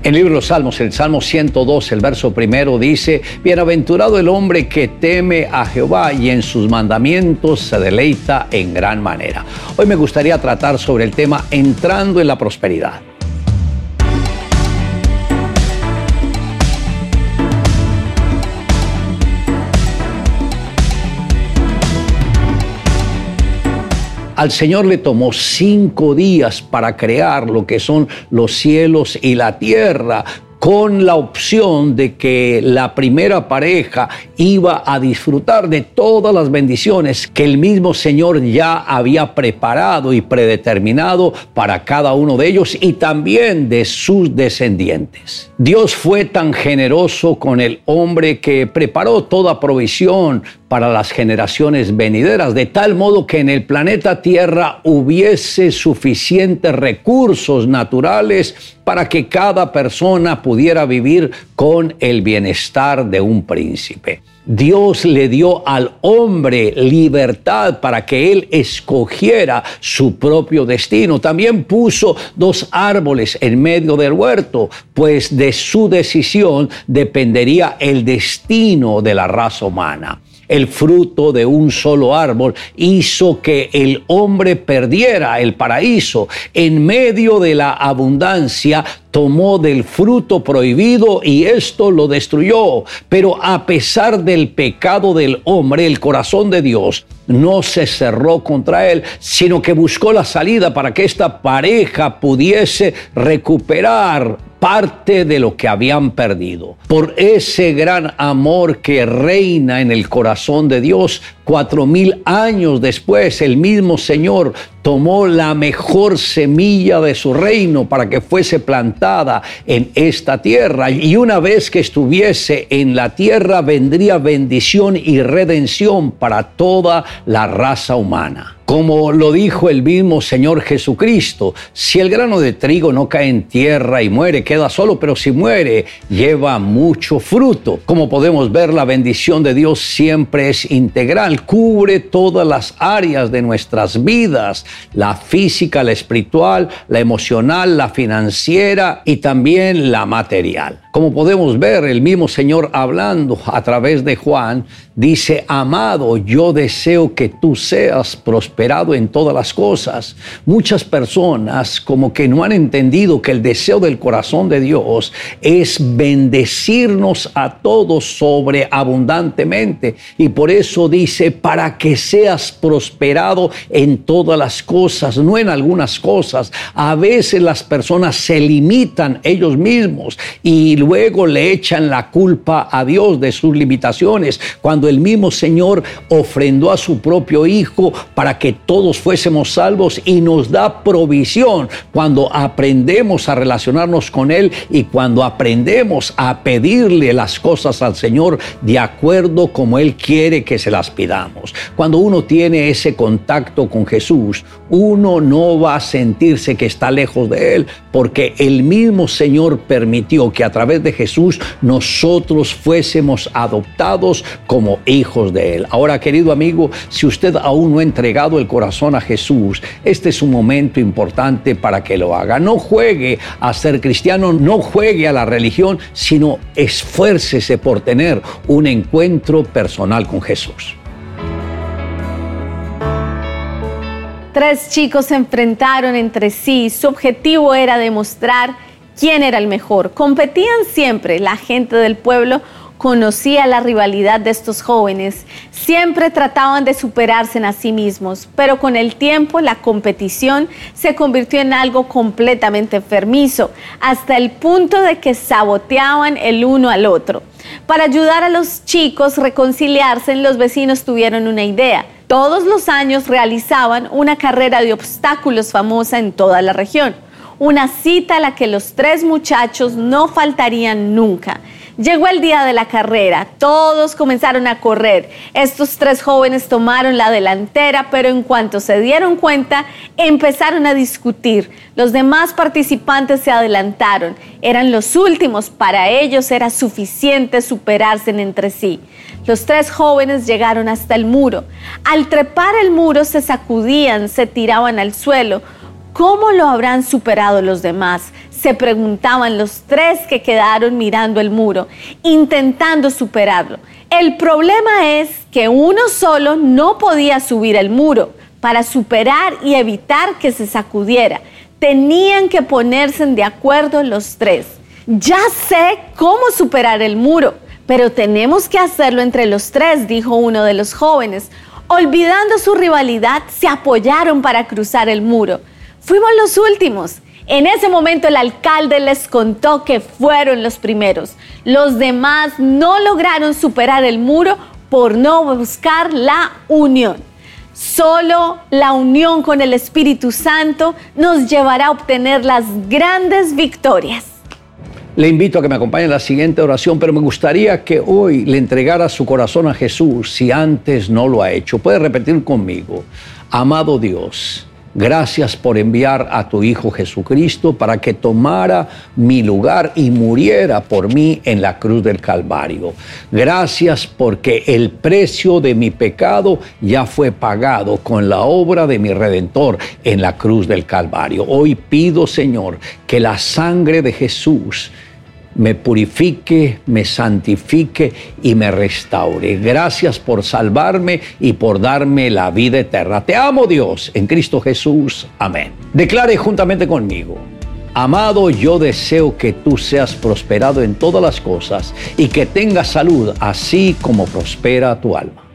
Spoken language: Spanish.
En el libro de los Salmos, el Salmo 102, el verso primero dice, Bienaventurado el hombre que teme a Jehová y en sus mandamientos se deleita en gran manera. Hoy me gustaría tratar sobre el tema entrando en la prosperidad. Al Señor le tomó cinco días para crear lo que son los cielos y la tierra, con la opción de que la primera pareja iba a disfrutar de todas las bendiciones que el mismo Señor ya había preparado y predeterminado para cada uno de ellos y también de sus descendientes. Dios fue tan generoso con el hombre que preparó toda provisión para las generaciones venideras, de tal modo que en el planeta Tierra hubiese suficientes recursos naturales para que cada persona pudiera vivir con el bienestar de un príncipe. Dios le dio al hombre libertad para que él escogiera su propio destino. También puso dos árboles en medio del huerto, pues de su decisión dependería el destino de la raza humana el fruto de un solo árbol hizo que el hombre perdiera el paraíso. En medio de la abundancia tomó del fruto prohibido y esto lo destruyó. Pero a pesar del pecado del hombre, el corazón de Dios no se cerró contra él, sino que buscó la salida para que esta pareja pudiese recuperar parte de lo que habían perdido. Por ese gran amor que reina en el corazón de Dios, cuatro mil años después, el mismo Señor tomó la mejor semilla de su reino para que fuese plantada en esta tierra. Y una vez que estuviese en la tierra, vendría bendición y redención para toda la raza humana. Como lo dijo el mismo Señor Jesucristo, si el grano de trigo no cae en tierra y muere, queda solo, pero si muere, lleva mucho fruto. Como podemos ver, la bendición de Dios siempre es integral, cubre todas las áreas de nuestras vidas, la física, la espiritual, la emocional, la financiera y también la material. Como podemos ver, el mismo Señor hablando a través de Juan, dice, amado, yo deseo que tú seas prosperado en todas las cosas. Muchas personas como que no han entendido que el deseo del corazón de Dios es bendecirnos a todos sobreabundantemente. Y por eso dice, para que seas prosperado en todas las cosas, no en algunas cosas. A veces las personas se limitan ellos mismos y luego le echan la culpa a Dios de sus limitaciones, cuando el mismo Señor ofrendó a su propio Hijo para que todos fuésemos salvos y nos da provisión cuando aprendemos a relacionarnos con Él y cuando aprendemos a pedirle las cosas al Señor de acuerdo como Él quiere que se las pidamos. Cuando uno tiene ese contacto con Jesús, uno no va a sentirse que está lejos de Él, porque el mismo Señor permitió que a través de Jesús nosotros fuésemos adoptados como hijos de Él. Ahora, querido amigo, si usted aún no ha entregado el corazón a Jesús, este es un momento importante para que lo haga. No juegue a ser cristiano, no juegue a la religión, sino esfuércese por tener un encuentro personal con Jesús. Tres chicos se enfrentaron entre sí. Su objetivo era demostrar quién era el mejor. Competían siempre, la gente del pueblo conocía la rivalidad de estos jóvenes, siempre trataban de superarse en a sí mismos, pero con el tiempo la competición se convirtió en algo completamente enfermizo, hasta el punto de que saboteaban el uno al otro. Para ayudar a los chicos reconciliarse, los vecinos tuvieron una idea. Todos los años realizaban una carrera de obstáculos famosa en toda la región una cita a la que los tres muchachos no faltarían nunca. Llegó el día de la carrera, todos comenzaron a correr. Estos tres jóvenes tomaron la delantera, pero en cuanto se dieron cuenta, empezaron a discutir. Los demás participantes se adelantaron, eran los últimos, para ellos era suficiente superarse entre sí. Los tres jóvenes llegaron hasta el muro. Al trepar el muro se sacudían, se tiraban al suelo ¿Cómo lo habrán superado los demás? se preguntaban los tres que quedaron mirando el muro, intentando superarlo. El problema es que uno solo no podía subir el muro para superar y evitar que se sacudiera. Tenían que ponerse de acuerdo los tres. Ya sé cómo superar el muro, pero tenemos que hacerlo entre los tres, dijo uno de los jóvenes. Olvidando su rivalidad, se apoyaron para cruzar el muro. Fuimos los últimos. En ese momento el alcalde les contó que fueron los primeros. Los demás no lograron superar el muro por no buscar la unión. Solo la unión con el Espíritu Santo nos llevará a obtener las grandes victorias. Le invito a que me acompañe en la siguiente oración, pero me gustaría que hoy le entregara su corazón a Jesús si antes no lo ha hecho. Puede repetir conmigo, amado Dios. Gracias por enviar a tu Hijo Jesucristo para que tomara mi lugar y muriera por mí en la cruz del Calvario. Gracias porque el precio de mi pecado ya fue pagado con la obra de mi Redentor en la cruz del Calvario. Hoy pido, Señor, que la sangre de Jesús me purifique, me santifique y me restaure. Gracias por salvarme y por darme la vida eterna. Te amo Dios en Cristo Jesús. Amén. Declare juntamente conmigo. Amado, yo deseo que tú seas prosperado en todas las cosas y que tengas salud, así como prospera tu alma.